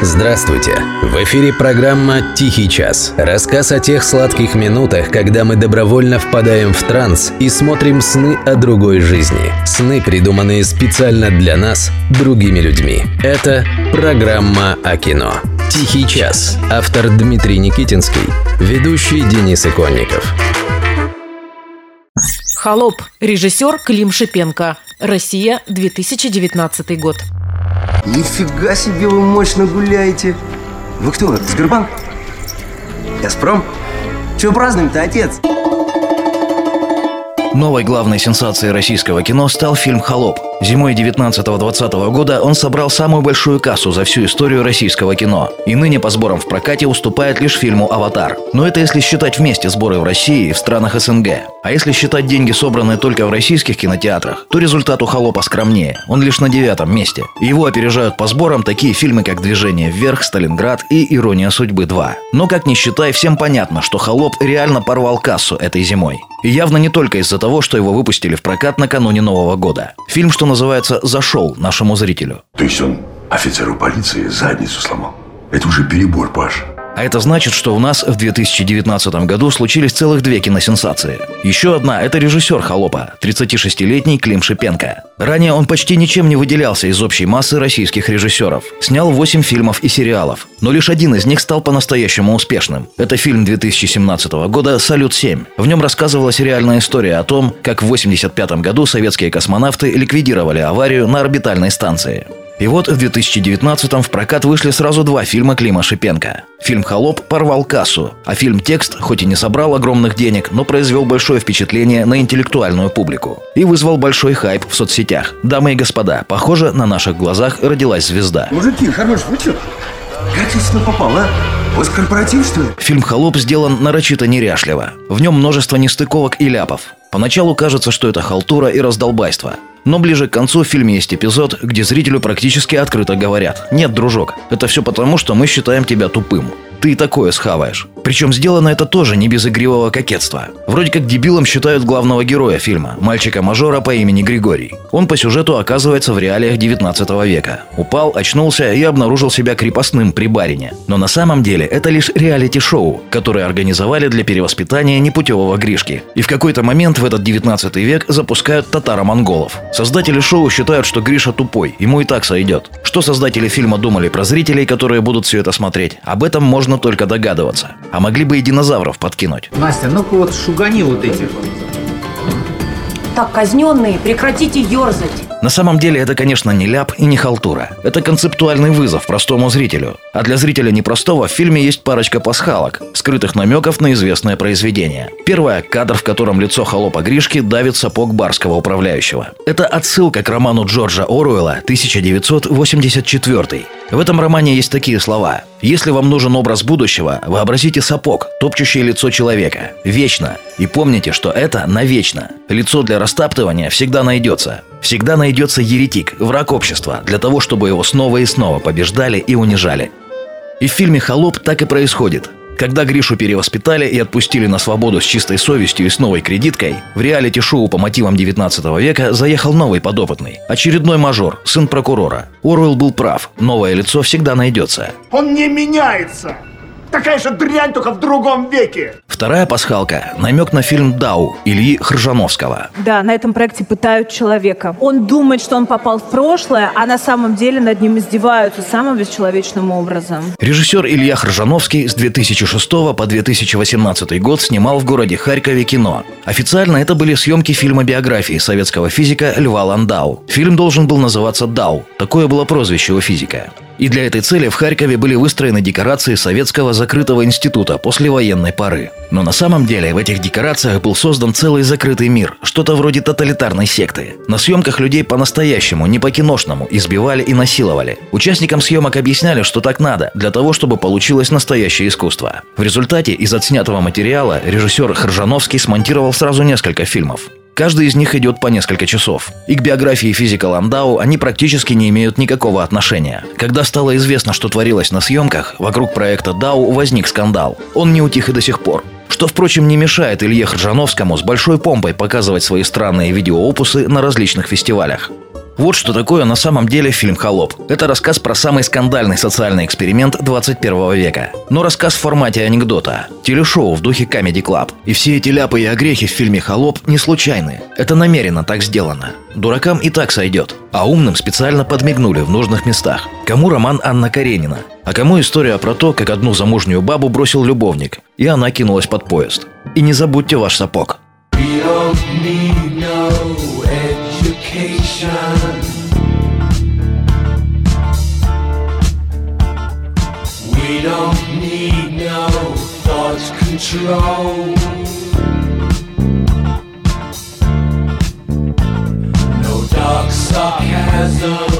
Здравствуйте! В эфире программа «Тихий час». Рассказ о тех сладких минутах, когда мы добровольно впадаем в транс и смотрим сны о другой жизни. Сны, придуманные специально для нас, другими людьми. Это программа о кино. «Тихий час». Автор Дмитрий Никитинский. Ведущий Денис Иконников. «Холоп». Режиссер Клим Шипенко. Россия, 2019 год. Нифига себе вы мощно гуляете. Вы кто, Сбербанк? Газпром? Чего празднуем-то, отец? Новой главной сенсацией российского кино стал фильм «Холоп». Зимой 19-20 года он собрал самую большую кассу за всю историю российского кино. И ныне по сборам в прокате уступает лишь фильму «Аватар». Но это если считать вместе сборы в России и в странах СНГ. А если считать деньги, собранные только в российских кинотеатрах, то результат у «Холопа» скромнее. Он лишь на девятом месте. Его опережают по сборам такие фильмы, как «Движение вверх», «Сталинград» и «Ирония судьбы 2». Но, как ни считай, всем понятно, что «Холоп» реально порвал кассу этой зимой. И явно не только из-за того, что его выпустили в прокат накануне Нового года. Фильм, что называется, зашел нашему зрителю. То есть он офицеру полиции задницу сломал? Это уже перебор, Паш. А это значит, что у нас в 2019 году случились целых две киносенсации. Еще одна – это режиссер «Холопа», 36-летний Клим Шипенко. Ранее он почти ничем не выделялся из общей массы российских режиссеров. Снял 8 фильмов и сериалов. Но лишь один из них стал по-настоящему успешным. Это фильм 2017 года «Салют-7». В нем рассказывалась реальная история о том, как в 1985 году советские космонавты ликвидировали аварию на орбитальной станции. И вот в 2019-м в прокат вышли сразу два фильма Клима Шипенко. Фильм «Холоп» порвал кассу, а фильм «Текст» хоть и не собрал огромных денег, но произвел большое впечатление на интеллектуальную публику. И вызвал большой хайп в соцсетях. Дамы и господа, похоже, на наших глазах родилась звезда. Мужики, хорош, вы что? Сюда попал, а? Госкорпоратив, что ли? Фильм «Холоп» сделан нарочито неряшливо. В нем множество нестыковок и ляпов. Поначалу кажется, что это халтура и раздолбайство. Но ближе к концу в фильме есть эпизод, где зрителю практически открыто говорят «Нет, дружок, это все потому, что мы считаем тебя тупым. Ты такое схаваешь». Причем сделано это тоже не без игривого кокетства. Вроде как дебилом считают главного героя фильма, мальчика-мажора по имени Григорий. Он по сюжету оказывается в реалиях 19 века. Упал, очнулся и обнаружил себя крепостным при барине. Но на самом деле это лишь реалити-шоу, которое организовали для перевоспитания непутевого Гришки. И в какой-то момент в этот 19 век запускают татаро-монголов. Создатели шоу считают, что Гриша тупой, ему и так сойдет. Что создатели фильма думали про зрителей, которые будут все это смотреть, об этом можно только догадываться. А могли бы и динозавров подкинуть. Настя, ну-ка вот шугани вот этих. Так, казненные, прекратите ерзать. На самом деле это, конечно, не ляп и не халтура. Это концептуальный вызов простому зрителю. А для зрителя непростого в фильме есть парочка пасхалок, скрытых намеков на известное произведение. Первое – кадр, в котором лицо холопа Гришки давит сапог барского управляющего. Это отсылка к роману Джорджа Оруэлла 1984. В этом романе есть такие слова. «Если вам нужен образ будущего, вообразите сапог, топчущее лицо человека. Вечно. И помните, что это навечно. Лицо для растаптывания всегда найдется. Всегда найдется еретик, враг общества, для того, чтобы его снова и снова побеждали и унижали». И в фильме «Холоп» так и происходит. Когда Гришу перевоспитали и отпустили на свободу с чистой совестью и с новой кредиткой, в реалити-шоу по мотивам 19 века заехал новый подопытный. Очередной мажор, сын прокурора. Оруэлл был прав, новое лицо всегда найдется. Он не меняется. Такая же дрянь, только в другом веке. Вторая пасхалка – намек на фильм «Дау» Ильи Хржановского. Да, на этом проекте пытают человека. Он думает, что он попал в прошлое, а на самом деле над ним издеваются самым бесчеловечным образом. Режиссер Илья Хржановский с 2006 по 2018 год снимал в городе Харькове кино. Официально это были съемки фильма биографии советского физика Льва Ландау. Фильм должен был называться «Дау». Такое было прозвище у физика. И для этой цели в Харькове были выстроены декорации советского закрытого института после военной поры. Но на самом деле в этих декорациях был создан целый закрытый мир, что-то вроде тоталитарной секты. На съемках людей по-настоящему, не по-киношному, избивали и насиловали. Участникам съемок объясняли, что так надо, для того, чтобы получилось настоящее искусство. В результате из отснятого материала режиссер Хржановский смонтировал сразу несколько фильмов. Каждый из них идет по несколько часов. И к биографии физика Ландау они практически не имеют никакого отношения. Когда стало известно, что творилось на съемках, вокруг проекта Дау возник скандал. Он не утих и до сих пор. Что, впрочем, не мешает Илье Хржановскому с большой помпой показывать свои странные видеоопусы на различных фестивалях. Вот что такое на самом деле фильм «Холоп». Это рассказ про самый скандальный социальный эксперимент 21 века. Но рассказ в формате анекдота. Телешоу в духе Comedy Club. И все эти ляпы и огрехи в фильме «Холоп» не случайны. Это намеренно так сделано. Дуракам и так сойдет. А умным специально подмигнули в нужных местах. Кому роман Анна Каренина, а кому история про то, как одну замужнюю бабу бросил любовник, и она кинулась под поезд. И не забудьте ваш сапог. We don't need We don't need no thought control. No dark sarcasm.